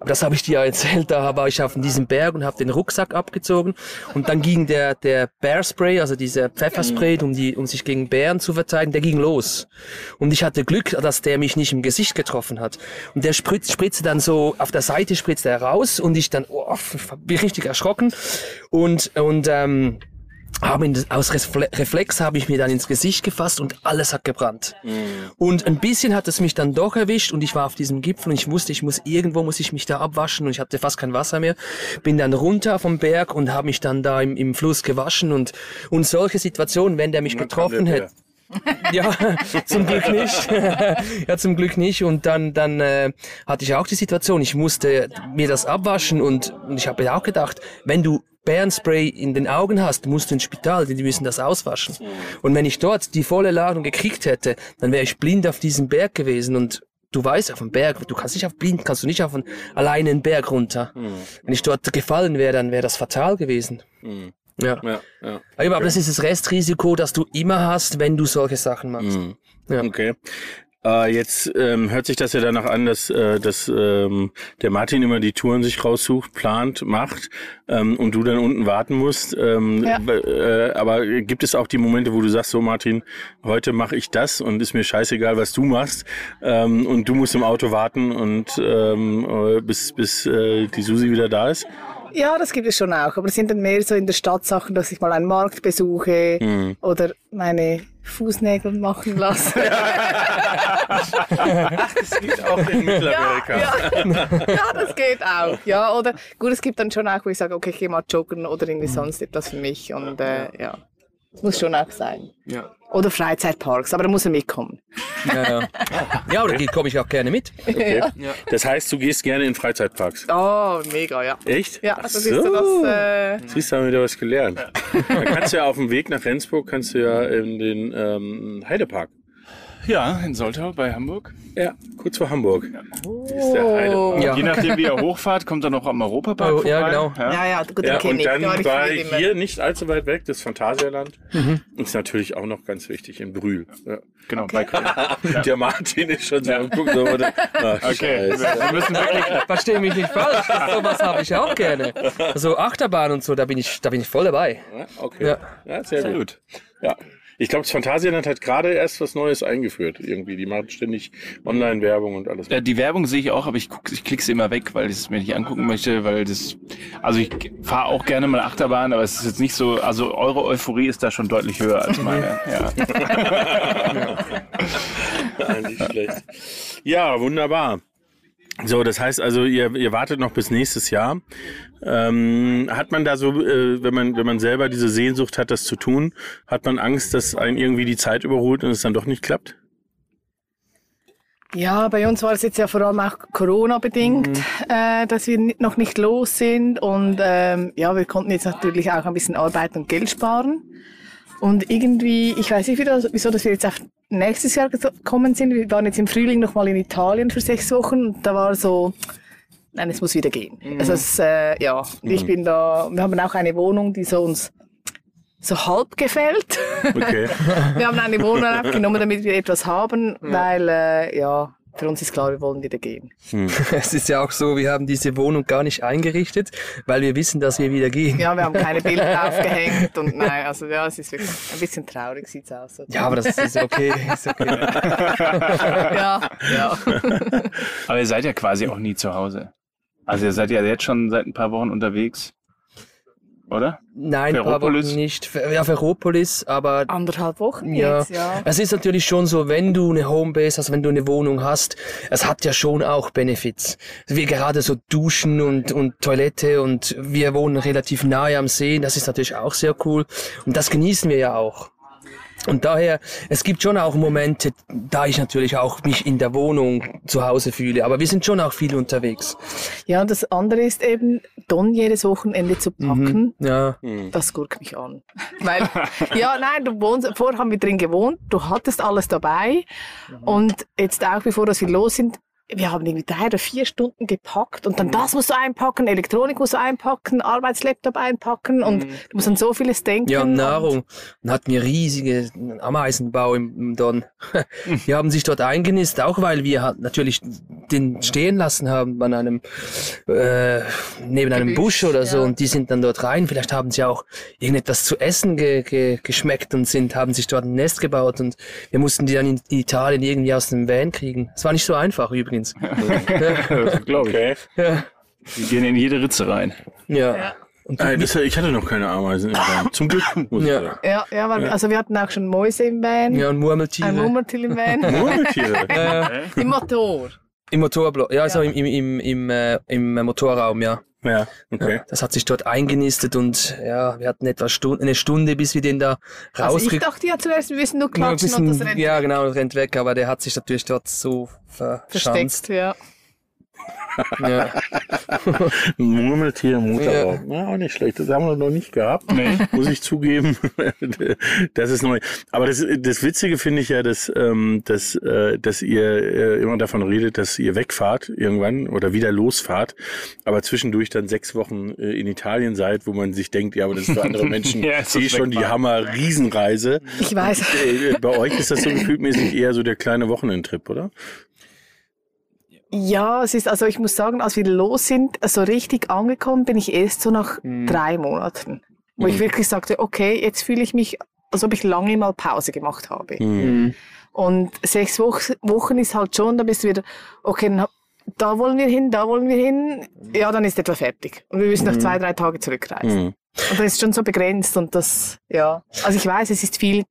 aber das habe ich dir ja erzählt, da war ich auf diesem Berg und habe den Rucksack abgezogen und dann ging der der Bear Spray, also dieser Pfefferspray, um die um sich gegen Bären zu verteidigen, der ging los. Und ich hatte Glück, dass der mich nicht im Gesicht getroffen hat. Und der spritzt, spritzte dann so auf der Seite spritzte er raus und ich dann oh, bin richtig erschrocken und und ähm, habe ihn, aus Refle- Reflex habe ich mir dann ins Gesicht gefasst und alles hat gebrannt. Und ein bisschen hat es mich dann doch erwischt und ich war auf diesem Gipfel und ich wusste, ich muss irgendwo muss ich mich da abwaschen und ich hatte fast kein Wasser mehr. Bin dann runter vom Berg und habe mich dann da im, im Fluss gewaschen und und solche Situationen, wenn der mich getroffen der hätte. Ja, zum Glück nicht. ja, zum Glück nicht. Und dann, dann äh, hatte ich auch die Situation, ich musste mir das abwaschen und, und ich habe mir auch gedacht, wenn du Bärenspray in den Augen hast, musst du ins Spital, denn die müssen das auswaschen. Und wenn ich dort die volle Ladung gekriegt hätte, dann wäre ich blind auf diesem Berg gewesen und Du weißt, auf dem Berg, du kannst nicht auf blind, kannst du nicht auf einen, alleine einen Berg runter. Wenn ich dort gefallen wäre, dann wäre das fatal gewesen. Ja. Ja, ja. Aber, aber das ist das Restrisiko, das du immer hast, wenn du solche Sachen machst. Ja. Okay. Äh, jetzt ähm, hört sich das ja danach an, dass, äh, dass ähm, der Martin immer die Touren sich raussucht, plant, macht ähm, und du dann unten warten musst. Ähm, Ja. äh, aber gibt es auch die Momente, wo du sagst, so Martin, heute mache ich das und ist mir scheißegal, was du machst ähm, und du musst im Auto warten und ähm, äh, bis, bis äh, die Susi wieder da ist? Ja, das gibt es schon auch. Aber es sind dann mehr so in der Stadt Sachen, dass ich mal einen Markt besuche Mhm. oder meine Fußnägel machen lasse. Das geht auch in Mittelamerika. ja, das geht auch. Ja, oder gut, es gibt dann schon auch, wo ich sage, okay, ich gehe mal joggen oder Mhm. irgendwie sonst etwas für mich. Und äh, ja, muss schon auch sein. Ja. Oder Freizeitparks, aber da muss er mitkommen. Ja, ja. ja oder komme ich auch gerne mit. Okay. Das heißt, du gehst gerne in Freizeitparks. Oh, mega, ja. Echt? Ja, Ach das ist so das. Äh, Siehst du, haben wir wieder was gelernt. Dann kannst du ja auf dem Weg nach Rendsburg, kannst du ja in den ähm, Heidepark. Ja, in Soltau bei Hamburg. Ja, kurz vor Hamburg. Ist der Heide. Ja. Je nachdem, wie ihr hochfahrt, kommt er noch am Europapark Oh, vorbei. ja, genau. Ja, ja, gut, Ja, den kenn und ich. dann Da war ich hier nicht allzu weit weg, das Phantasialand. Ist natürlich auch noch ganz wichtig in Brühl. Ja. Genau, bei Köln. Der Martin ist schon so am gucken. So, oder? Ach, Okay, Scheiße. wir müssen wirklich. Verstehe mich nicht falsch, sowas habe ich auch gerne. Also Achterbahn und so, da bin ich, da bin ich voll dabei. Ja, okay. Ja. Ja, sehr, Sehr gut. gut. Ja. Ich glaube, das Phantasialand hat gerade erst was Neues eingeführt. Irgendwie. Die machen ständig Online-Werbung und alles. Äh, Die Werbung sehe ich auch, aber ich, guck, ich klicke sie immer weg, weil ich es mir nicht angucken möchte, weil das, also ich fahre auch gerne mal Achterbahn, aber es ist jetzt nicht so, also eure Euphorie ist da schon deutlich höher als meine. Ja. Nicht schlecht. Ja, wunderbar. So, das heißt also, ihr, ihr wartet noch bis nächstes Jahr. Ähm, hat man da so, äh, wenn man wenn man selber diese Sehnsucht hat, das zu tun, hat man Angst, dass einen irgendwie die Zeit überholt und es dann doch nicht klappt? Ja, bei uns war es jetzt ja vor allem auch Corona-bedingt, äh, dass wir noch nicht los sind. Und ähm, ja, wir konnten jetzt natürlich auch ein bisschen arbeiten und Geld sparen. Und irgendwie, ich weiß nicht, wieso, wieso dass wir jetzt auf nächstes Jahr gekommen sind. Wir waren jetzt im Frühling noch mal in Italien für sechs Wochen. Und da war so, nein, es muss wieder gehen. Also es, äh, ja, ich bin da, wir haben auch eine Wohnung, die so uns so halb gefällt. Okay. Wir haben eine Wohnung aufgenommen, damit wir etwas haben, weil, äh, ja, für uns ist klar, wir wollen wieder gehen. Es ist ja auch so, wir haben diese Wohnung gar nicht eingerichtet, weil wir wissen, dass wir wieder gehen. Ja, wir haben keine Bilder aufgehängt und nein, also ja, es ist wirklich ein bisschen traurig sieht's aus. So. Ja, aber das ist okay. Ist okay. ja, ja. Aber ihr seid ja quasi auch nie zu Hause. Also ihr seid ja jetzt schon seit ein paar Wochen unterwegs. Oder? Nein, ein paar Ferropolis? Wochen nicht. Ja, Ferropolis, aber Anderthalb Wochen Ja. jetzt, ja. es ist natürlich schon so, wenn du eine Homebase hast, wenn du eine Wohnung hast, es hat ja schon auch Benefits. Wie gerade so Duschen und, und Toilette und wir wohnen relativ nahe am See, das ist natürlich auch sehr cool und das genießen wir ja auch. Und daher, es gibt schon auch Momente, da ich natürlich auch mich in der Wohnung zu Hause fühle, aber wir sind schon auch viel unterwegs. Ja, und das andere ist eben, Don jedes Wochenende zu packen. Ja. Das guckt mich an. Weil, ja, nein, du wohnst, vorher haben wir drin gewohnt, du hattest alles dabei. Und jetzt auch, bevor wir los sind, wir haben irgendwie drei oder vier Stunden gepackt und dann das musst du einpacken, Elektronik musst du einpacken, Arbeitslaptop einpacken und du musst an so vieles denken. Ja, und- Nahrung. Dann hatten wir riesige Ameisenbau im, im Don. Die haben sich dort eingenistet, auch weil wir halt natürlich den stehen lassen haben an einem, äh, neben einem Gebüsch, Busch oder so ja. und die sind dann dort rein. Vielleicht haben sie auch irgendetwas zu essen ge ge geschmeckt und sind, haben sich dort ein Nest gebaut und wir mussten die dann in Italien irgendwie aus dem Van kriegen. Es war nicht so einfach übrigens. Glaube ich. Okay. Ja. Die gehen in jede Ritze rein. Ja. Und Äh, das, ich hatte noch keine Ameisen im Van. Zum Glück. Muss ich Ja. sagen. Ja, ja, weil, also wir hatten auch schon Mäuse im Van, ja, und ein Murmeltiere. Murmeltier im Van, Murmeltiere. im Motor. Im Motorblock, ja, also im, im, im, im, äh, im Motorraum, ja. Ja, okay. Das hat sich dort eingenistet und ja, wir hatten etwa Stunde, eine Stunde, bis wir den da Also ich rausgekriegt dachte ja zuerst, wir müssen nur Ja, ein klatschen und das bisschen, rennt ja, genau, rennt weg, aber der hat sich natürlich dort so verschanzt. versteckt. Ja. Ja. Murmeltier, Motorraum. Ja. auch nicht schlecht. Das haben wir noch nicht gehabt. Muss ich zugeben. das ist neu. Aber das, das Witzige finde ich ja, dass, ähm, dass, äh, dass ihr äh, immer davon redet, dass ihr wegfahrt irgendwann oder wieder losfahrt, aber zwischendurch dann sechs Wochen äh, in Italien seid, wo man sich denkt, ja, aber das ist für andere Menschen Ja, eh schon die. Hammer-Riesenreise. Ich weiß. Äh, Bei euch ist das so gefühltmäßig eher so der kleine Wochenendtrip, oder? Ja, es ist, also ich muss sagen, als wir los sind, so richtig angekommen bin ich erst so nach drei Monaten. Wo ich wirklich sagte, okay, jetzt fühle ich mich, als ob ich lange mal Pause gemacht habe. Mhm. Und sechs Wochen, Wochen ist halt schon, da bist du wieder, okay, da wollen wir hin, da wollen wir hin, ja, dann ist etwa fertig. Und wir müssen noch zwei, drei Tage zurückreisen. Mhm. Und das ist schon so begrenzt und das, ja. Also ich weiß, es ist viel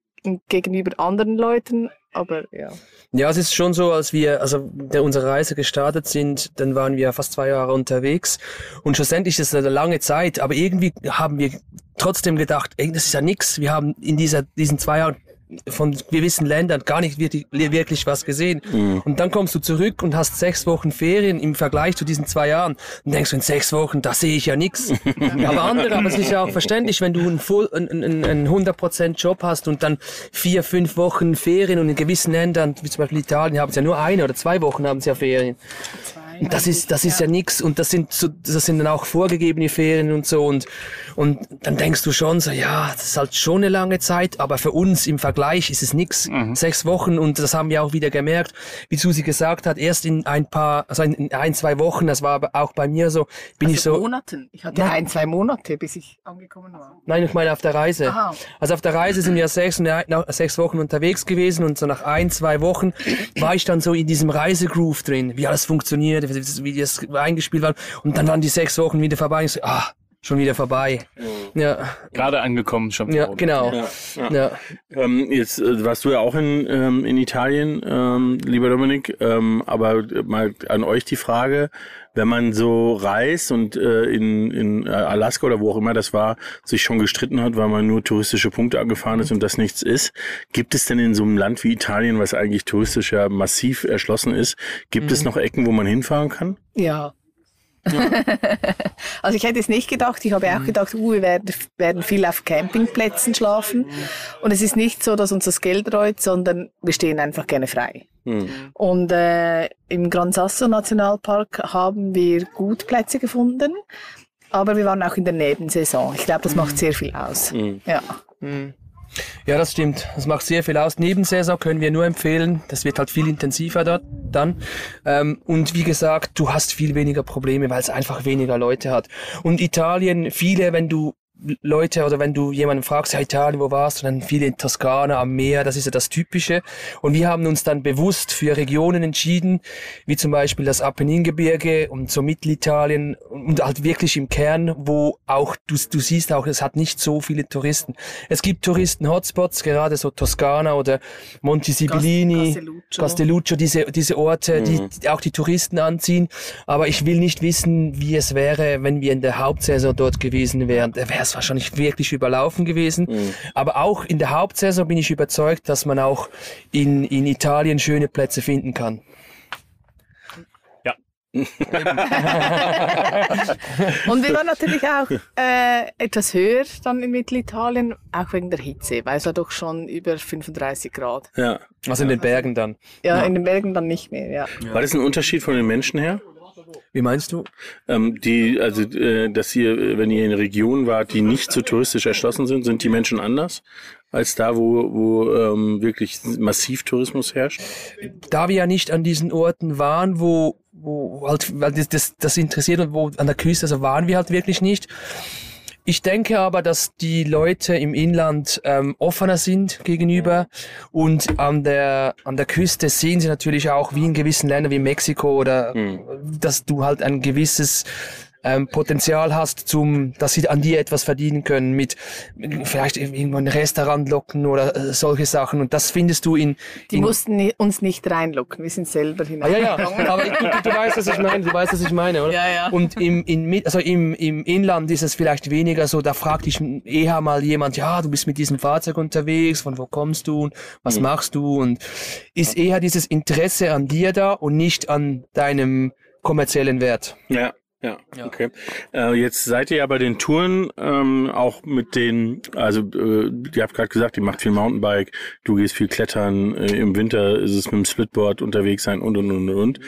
gegenüber anderen Leuten, aber ja. Ja, es ist schon so, als wir, also unsere Reise gestartet sind, dann waren wir fast zwei Jahre unterwegs und schlussendlich ist es eine lange Zeit, aber irgendwie haben wir trotzdem gedacht, ey, das ist ja nix. Wir haben in dieser, diesen zwei Jahren von gewissen Ländern gar nicht wirklich, wirklich was gesehen. Und dann kommst du zurück und hast sechs Wochen Ferien im Vergleich zu diesen zwei Jahren. Und denkst du, in sechs Wochen, da sehe ich ja nichts. aber andere, aber es ist ja auch verständlich, wenn du einen, Full, einen, einen, einen 100% Job hast und dann vier, fünf Wochen Ferien und in gewissen Ländern, wie zum Beispiel Italien, haben sie ja nur eine oder zwei Wochen haben sie ja Ferien. Und das ist, das ist ja nix und das sind so, das sind dann auch vorgegebene Ferien und so und, und dann denkst du schon so, ja, das ist halt schon eine lange Zeit, aber für uns im Vergleich ist es nix. Sechs Wochen und das haben wir auch wieder gemerkt, wie Susi gesagt hat, erst in ein paar, also in ein, zwei Wochen, das war aber auch bei mir so, bin ich so, Monaten. Ich hatte ein, zwei Monate, bis ich angekommen war. Nein, ich meine auf der Reise. Aha. Also auf der Reise sind wir sechs, sechs Wochen unterwegs gewesen und so nach ein, zwei Wochen war ich dann so in diesem Reisegroove drin, wie alles funktioniert, wie das eingespielt war. Und dann waren die sechs Wochen wieder vorbei. Ich so, ah, schon wieder vorbei. Ja, Gerade angekommen schon. ja, genau. Ja, ja. Ja. Ähm, jetzt äh, warst du ja auch in, ähm, in Italien, ähm, lieber Dominik, ähm, aber mal an euch die Frage, wenn man so reist und äh, in, in Alaska oder wo auch immer das war, sich schon gestritten hat, weil man nur touristische Punkte angefahren ist und das nichts ist, gibt es denn in so einem Land wie Italien, was eigentlich touristisch ja massiv erschlossen ist, gibt es noch Ecken, wo man hinfahren kann? Ja. also ich hätte es nicht gedacht. Ich habe auch gedacht, uh, wir werden, werden viel auf Campingplätzen schlafen. Und es ist nicht so, dass uns das Geld reut, sondern wir stehen einfach gerne frei. Und äh, im Gran Sasso Nationalpark haben wir gut Plätze gefunden. Aber wir waren auch in der Nebensaison. Ich glaube, das macht sehr viel aus. Ja. Ja, das stimmt. Das macht sehr viel aus. Nebensaison können wir nur empfehlen. Das wird halt viel intensiver dort dann. Ähm, und wie gesagt, du hast viel weniger Probleme, weil es einfach weniger Leute hat. Und Italien, viele, wenn du Leute oder wenn du jemanden fragst, ja Italien, wo warst du, dann viele in Toskana am Meer, das ist ja das Typische. Und wir haben uns dann bewusst für Regionen entschieden, wie zum Beispiel das Apenningebirge und so Mittelitalien und halt wirklich im Kern, wo auch, du, du siehst auch, es hat nicht so viele Touristen. Es gibt Touristen-Hotspots, gerade so Toskana oder Monte Sibillini, Castelluccio. Castelluccio, diese, diese Orte, die, die auch die Touristen anziehen. Aber ich will nicht wissen, wie es wäre, wenn wir in der Hauptsaison dort gewesen wären. Da wäre es wahrscheinlich wirklich überlaufen gewesen. Aber auch in der Hauptsaison bin ich überzeugt, dass man auch in, in Italien schöne Plätze finden kann. Und wir waren natürlich auch äh, etwas höher dann in Mittelitalien, auch wegen der Hitze, weil es war doch schon über 35 Grad. Ja. Also in den Bergen dann. Ja, in den Bergen dann nicht mehr, ja. War das ein Unterschied von den Menschen her? Wie meinst du? Ähm, die, also, äh, dass ihr, äh, wenn ihr in Regionen wart, die nicht so touristisch erschlossen sind, sind die Menschen anders als da, wo, wo ähm, wirklich massiv Tourismus herrscht? da wir ja nicht an diesen Orten waren, wo, wo halt, weil das, das, das interessiert und wo an der Küste, also waren wir halt wirklich nicht. Ich denke aber, dass die Leute im Inland ähm, offener sind gegenüber und an der an der Küste sehen sie natürlich auch, wie in gewissen Ländern wie Mexiko oder dass du halt ein gewisses ähm, Potenzial hast, zum, dass sie an dir etwas verdienen können mit vielleicht irgendwo ein Restaurant locken oder äh, solche Sachen. Und das findest du in, Die in mussten ni- uns nicht reinlocken, wir sind selber Ah, ja, ja, aber du, du, du weißt, was ich meine, du weißt, was ich meine, oder? Ja, ja. Und im, in, also im, im Inland ist es vielleicht weniger so, da fragt dich eher mal jemand, ja, du bist mit diesem Fahrzeug unterwegs, von wo kommst du und was machst du und ist eher dieses Interesse an dir da und nicht an deinem kommerziellen Wert. Ja. Ja, okay. Äh, jetzt seid ihr ja bei den Touren ähm, auch mit den, also äh, ihr habt gerade gesagt, ihr macht viel Mountainbike, du gehst viel klettern, äh, im Winter ist es mit dem Splitboard unterwegs sein und und und und.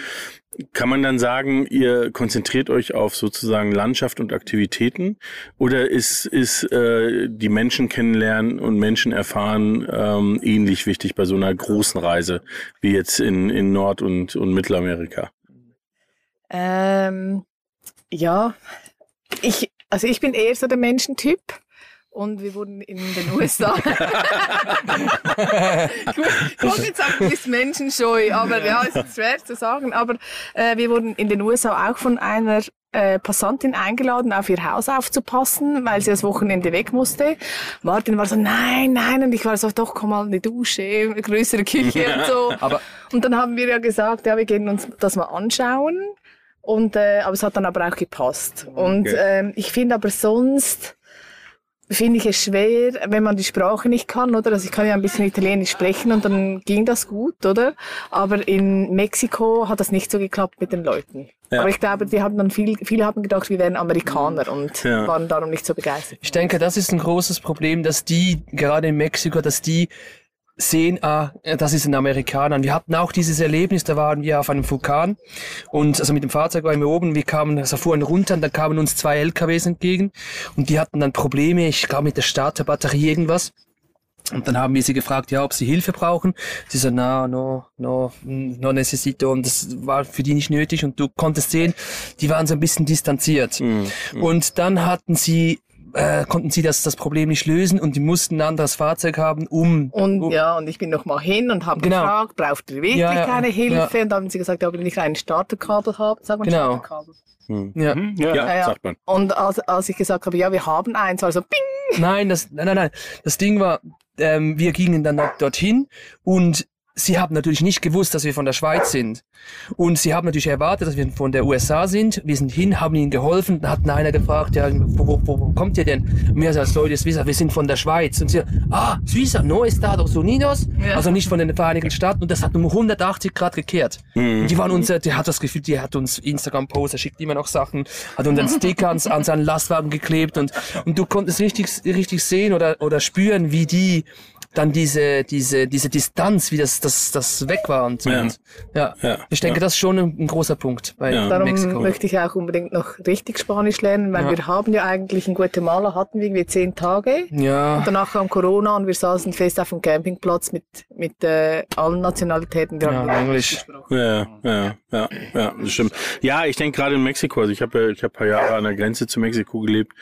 Kann man dann sagen, ihr konzentriert euch auf sozusagen Landschaft und Aktivitäten oder ist, ist äh, die Menschen kennenlernen und Menschen erfahren ähm, ähnlich wichtig bei so einer großen Reise wie jetzt in, in Nord- und, und Mittelamerika? Ähm, ja, ich, also ich bin eher so der Menschentyp. Und wir wurden in den USA. ich wollte jetzt sagen, du bist menschenscheu, aber ja, es ist schwer zu sagen. Aber äh, wir wurden in den USA auch von einer äh, Passantin eingeladen, auf ihr Haus aufzupassen, weil sie das Wochenende weg musste. Martin war so, nein, nein, und ich war so, doch, komm mal in die Dusche, eine größere Küche und so. Aber- und dann haben wir ja gesagt, ja, wir gehen uns das mal anschauen. Und, äh, aber es hat dann aber auch gepasst. Und Okay. ähm, ich finde aber sonst, finde ich es schwer, wenn man die Sprache nicht kann, oder? Also ich kann ja ein bisschen Italienisch sprechen und dann ging das gut, oder? Aber in Mexiko hat das nicht so geklappt mit den Leuten. Ja. Aber ich glaube, die haben dann viel, viele haben gedacht, wir wären Amerikaner und Ja. waren darum nicht so begeistert. Ich denke, das ist ein großes Problem, dass die, gerade in Mexiko, dass die sehen, ah, das ist ein Amerikaner. Und wir hatten auch dieses Erlebnis, da waren wir auf einem Vulkan und also mit dem Fahrzeug waren wir oben, wir kamen, also fuhren runter und dann kamen uns zwei LKWs entgegen und die hatten dann Probleme, ich glaube mit der Starterbatterie irgendwas. Und dann haben wir sie gefragt, ja, ob sie Hilfe brauchen. Sie so, no, no, no, no necesito. Und das war für die nicht nötig. Und du konntest sehen, die waren so ein bisschen distanziert. Und dann hatten sie, äh, konnten sie das, das Problem nicht lösen und die mussten ein anderes Fahrzeug haben, um, Und um ja, und ich bin noch mal hin und habe Genau. gefragt, braucht ihr wirklich Ja, ja, keine Hilfe? ja. Und dann haben sie gesagt, ob ihr nicht ein Starterkabel habt. Sag mal Genau. Starterkabel. ja. Hm? Ja. Ja, Ja, ja. sagt man. Und als, als ich gesagt habe, ja, wir haben eins, war so, ping, Nein, das, nein, nein, nein. Das Ding war, ähm, wir gingen dann dort- dorthin und sie haben natürlich nicht gewusst, dass wir von der Schweiz sind. Und sie haben natürlich erwartet, dass wir von der USA sind. Wir sind hin, haben ihnen geholfen. Dann hat einer gefragt, ja, wo, wo, wo, wo kommt ihr denn? Und wir sagen, Leute, Suiza, wir sind von der Schweiz. Und sie, ah, Suiza, no Estados Unidos. Ja. Also nicht von den Vereinigten Staaten. Und das hat um 180 Grad gekehrt. Und die waren unser, der hat das Gefühl, die hat uns Instagram-Post, er schickt immer noch Sachen, hat uns einen Sticker ans, an seinen Lastwagen geklebt und, und du konntest richtig, richtig sehen oder, oder spüren, wie die dann diese, diese, diese Distanz, wie das, das, das weg war und, Ja. und ja. Ja. Ich denke, das ist schon ein, ein großer Punkt bei Ja. Darum Mexiko. möchte ich auch unbedingt noch richtig Spanisch lernen, weil Ja. wir haben ja eigentlich in Guatemala hatten wir irgendwie zehn Tage. Ja. Und danach kam Corona und wir saßen fest auf dem Campingplatz mit, mit äh, allen Nationalitäten. Wir Ja, Englisch. gesprochen. Ja, ja, ja, ja, das stimmt. Ja, ich denke gerade in Mexiko, also ich habe ja, ich habe paar Jahre an der Grenze zu Mexiko gelebt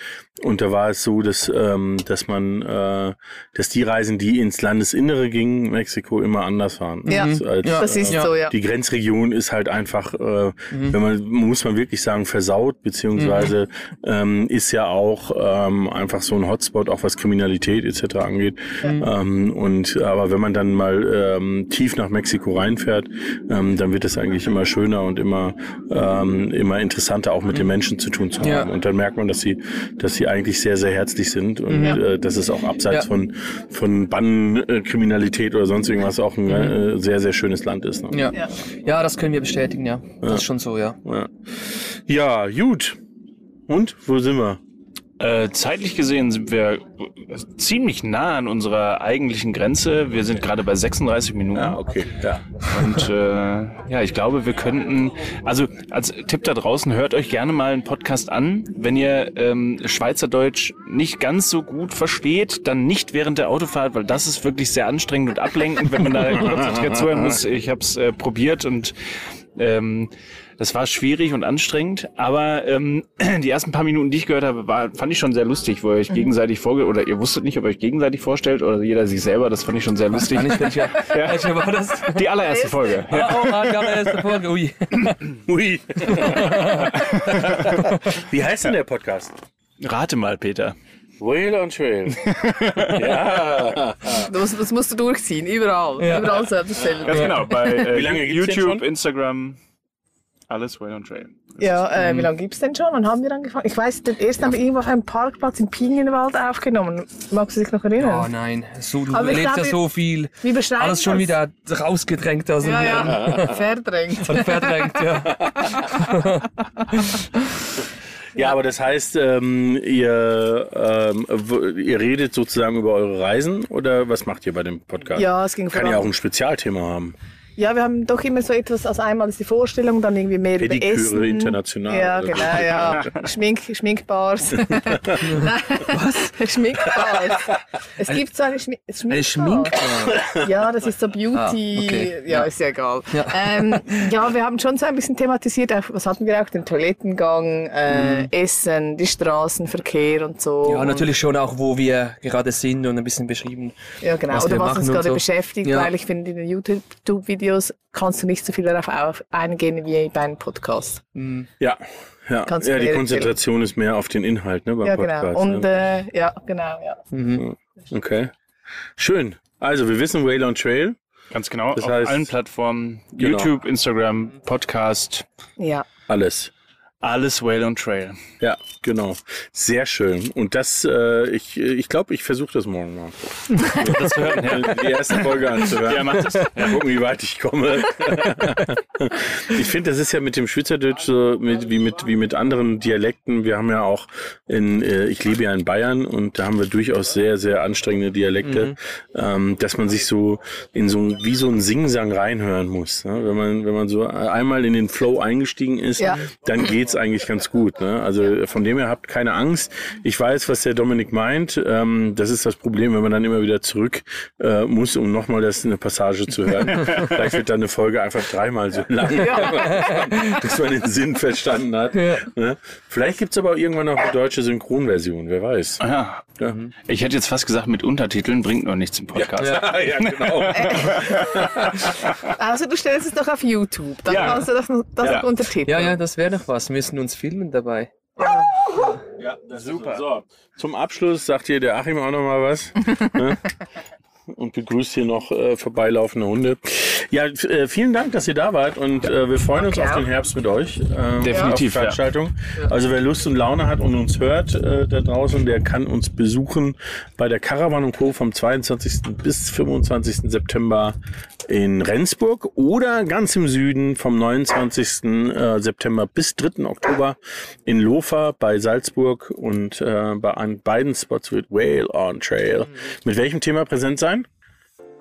und da war es so, dass ähm, dass man äh, dass die Reisen, die ins Landesinnere gingen, Mexiko immer anders waren. Ja. als, als, Ja. Das ist Ja. so, ja. Die Grenzregion ist halt einfach, äh, wenn man muss man wirklich sagen, versaut, beziehungsweise ähm, ist ja auch ähm, einfach so ein Hotspot, auch was Kriminalität etc. angeht. Ähm, und aber wenn man dann mal ähm, tief nach Mexiko reinfährt, ähm, dann wird es eigentlich immer schöner und immer ähm, immer interessanter, auch mit den Menschen zu tun zu haben. Ja. Und dann merkt man, dass sie, dass sie eigentlich sehr sehr herzlich sind und äh, dass es auch abseits Ja. von von Bandenkriminalität oder sonst irgendwas auch ein äh, sehr sehr schönes Land ist. Ne? Ja. Ja. ja, das können wir bestätigen, ja. Das ist schon so, ja. Ja. ja, gut. Und wo sind wir? Äh, zeitlich gesehen sind wir ziemlich nah an unserer eigentlichen Grenze. Wir sind gerade bei 36 Minuten. Ah, okay. Ja. Und äh, ja, ich glaube, wir könnten, also als Tipp da draußen, hört euch gerne mal einen Podcast an. Wenn ihr ähm, Schweizerdeutsch nicht ganz so gut versteht, dann nicht während der Autofahrt, weil das ist wirklich sehr anstrengend und ablenkend, wenn man da konzentriert zuhören muss. Ich habe es äh, probiert und ähm, das war schwierig und anstrengend, aber ähm, die ersten paar Minuten, die ich gehört habe, war, fand ich schon sehr lustig, wo ihr euch gegenseitig vorge oder ihr wusstet nicht, ob ihr euch gegenseitig vorstellt oder jeder sich selber. Das fand ich schon sehr lustig. Ich welcher, Ja. welcher war das? Die allererste Folge. Oh, oh, ah, die allererste Folge. Ui. Ui. Wie heißt denn der Podcast? Rate mal, Peter. Whale on Trail. ja. Das, das musst du durchziehen, überall. Ja. Überall so dasselbe. Ganz genau. Bei äh, YouTube? Instagram, alles Way on Trail. Ja, äh, wie lange gibt's denn schon? Wann haben wir angefangen? Ich weiß, den ersten haben wir irgendwo auf einem Parkplatz im Pinienwald aufgenommen. Magst du dich noch erinnern? Oh nein, so, du Aber ich erlebst ja so viel. Wie beschreiben Alles schon das? wieder rausgedrängt aus dem Ja, ja, verdrängt. Verdrängt, ja. Ja, aber das heißt, ähm, ihr, ähm, ihr redet sozusagen über eure Reisen oder was macht ihr bei dem Podcast? Ja, es ging Kann ja auch ein Spezialthema haben. Ja, wir haben doch immer so etwas, als einmal ist die Vorstellung, dann irgendwie mehr über Pediküre Essen. international. Ja, genau, ja. Schmink, Schminkbars. Was? Schminkbars. Es gibt so eine, Schmi Schminkbar. Eine Schminkbar. Ja, das ist so Beauty. Ah, okay. Ja, ist ja egal. Ja. Ähm, ja, wir haben schon so ein bisschen thematisiert, auch, was hatten wir auch, den Toilettengang, äh, Essen, die Straßenverkehr und so. Mhm. Ja, natürlich schon auch, wo wir gerade sind und ein bisschen beschrieben. Ja, genau. was Oder wir was uns gerade so. beschäftigt, Ja. weil ich finde, in den YouTube-Videos kannst du nicht so viel darauf auf eingehen wie bei einem Podcast. Ja, ja. Kannst du ja die Konzentration ist mehr auf den Inhalt, ne, beim Ja, Podcast. genau. Und ne? äh, ja, genau, ja. Okay. Schön. Also, wir wissen Whale on Trail. Ganz genau. Das auf heißt- allen Plattformen. Genau. YouTube, Instagram, Podcast. Ja. Alles. Alles Whale on Trail. Ja, genau. Sehr schön. Und das, äh, ich glaube, ich, glaub, ich versuche das morgen mal. Das hören, ja. Die erste Folge anzuhören. Ja, macht das. Ja, gucken, wie weit ich komme. ich finde, das ist ja mit dem Schweizerdeutsch so mit, wie, mit, wie mit anderen Dialekten. Wir haben ja auch in, äh, ich lebe ja in Bayern und da haben wir durchaus sehr, sehr anstrengende Dialekte, ähm, dass man sich so in so ein- wie so ein Singsang reinhören muss. Ne? Wenn man, wenn man so einmal in den Flow eingestiegen ist, Ja. dann geht's eigentlich ganz gut. Ne? Also von dem her habt keine Angst. Ich weiß, was der Dominik meint. Ähm, das ist das Problem, wenn man dann immer wieder zurück äh, muss, um nochmal das eine Passage zu hören. Vielleicht wird dann eine Folge einfach dreimal so lang, bis man den Sinn verstanden hat. Ne? Vielleicht gibt's aber auch irgendwann noch eine deutsche Synchronversion, wer weiß. Ja. Ja, Ich hätte jetzt fast gesagt, mit Untertiteln bringt noch nichts im Podcast. ja genau. Also du stellst es doch auf YouTube, dann Ja. kannst du das, noch- das Ja. noch untertiteln. Ja, ja, das wäre noch was. Wir müssen uns filmen dabei. Ja, super. So, zum Abschluss sagt hier der Achim auch noch mal was. ne? Und begrüßt hier noch äh, vorbeilaufende Hunde. Ja, äh, vielen Dank, dass ihr da wart und äh, wir freuen uns Danke auf den. Herbst mit euch. Ähm, Definitiv, auf die Veranstaltung. Also wer Lust und Laune hat und uns hört äh, da draußen, der kann uns besuchen bei der Caravan Co. vom 22. bis 25. September in Rendsburg oder ganz im Süden vom 29. äh, September bis 3. Oktober in Lofa bei Salzburg und äh, bei an beiden Spots wird Whale on Trail. Mit welchem Thema präsent sein?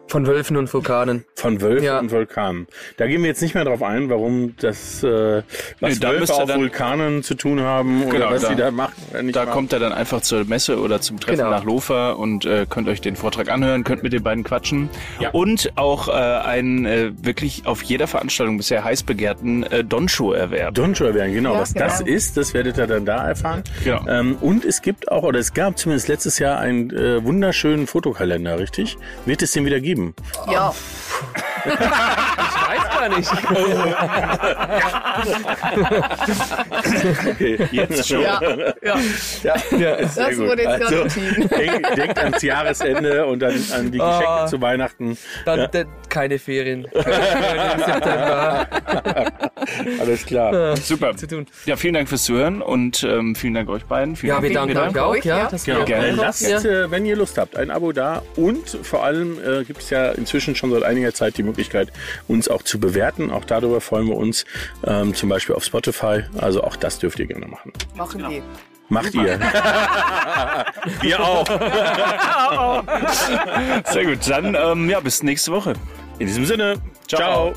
Von Wölfen und Vulkanen. Von Wölfen Ja. und Vulkanen. Da gehen wir jetzt nicht mehr drauf ein, warum das äh, was Nee, da Wölfe auf dann- Vulkanen zu tun haben oder Genau, was da- die da machen. nicht Da machen. kommt er dann einfach zur Messe oder zum Treffen Genau. nach Lofa und äh, könnt euch den Vortrag anhören, könnt mit den beiden quatschen. Ja. Und auch äh, einen äh, wirklich auf jeder Veranstaltung bisher heiß begehrten äh, Donshow erwerben. Donshow werden, genau. Ja, Was das genau. ist, das werdet ihr dann da erfahren. Genau. Ähm, und es gibt auch, oder es gab zumindest letztes Jahr einen äh, wunderschönen Fotokalender, richtig? Wird es den wieder geben? Ja. Ich weiß gar nicht. Okay, jetzt schon. Ja, ja. Ja, sehr Das wurde jetzt gerade also, entschieden. denk, denkt ans Jahresende und dann an die Geschenke Ah. zu Weihnachten. Dann, dann keine Ferien. Keine Alles klar. Super. zu tun. Ja, vielen Dank fürs Zuhören und ähm, vielen Dank euch beiden. Vielen Ja, wir Dank, danken euch auch, ja. ja. dass Genau. gerne. Lasst, Ja. äh, wenn ihr Lust habt, ein Abo da. Und vor allem äh, gibt es ja inzwischen schon seit einiger Zeit die Möglichkeit, uns auch zu bewerten. Auch darüber freuen wir uns. Ähm, zum Beispiel auf Spotify. Also auch das dürft ihr gerne machen. Machen wir. Macht ihr. wir auch. Sehr gut. Dann ähm, ja, bis nächste Woche. In diesem Sinne. Ciao. Ciao.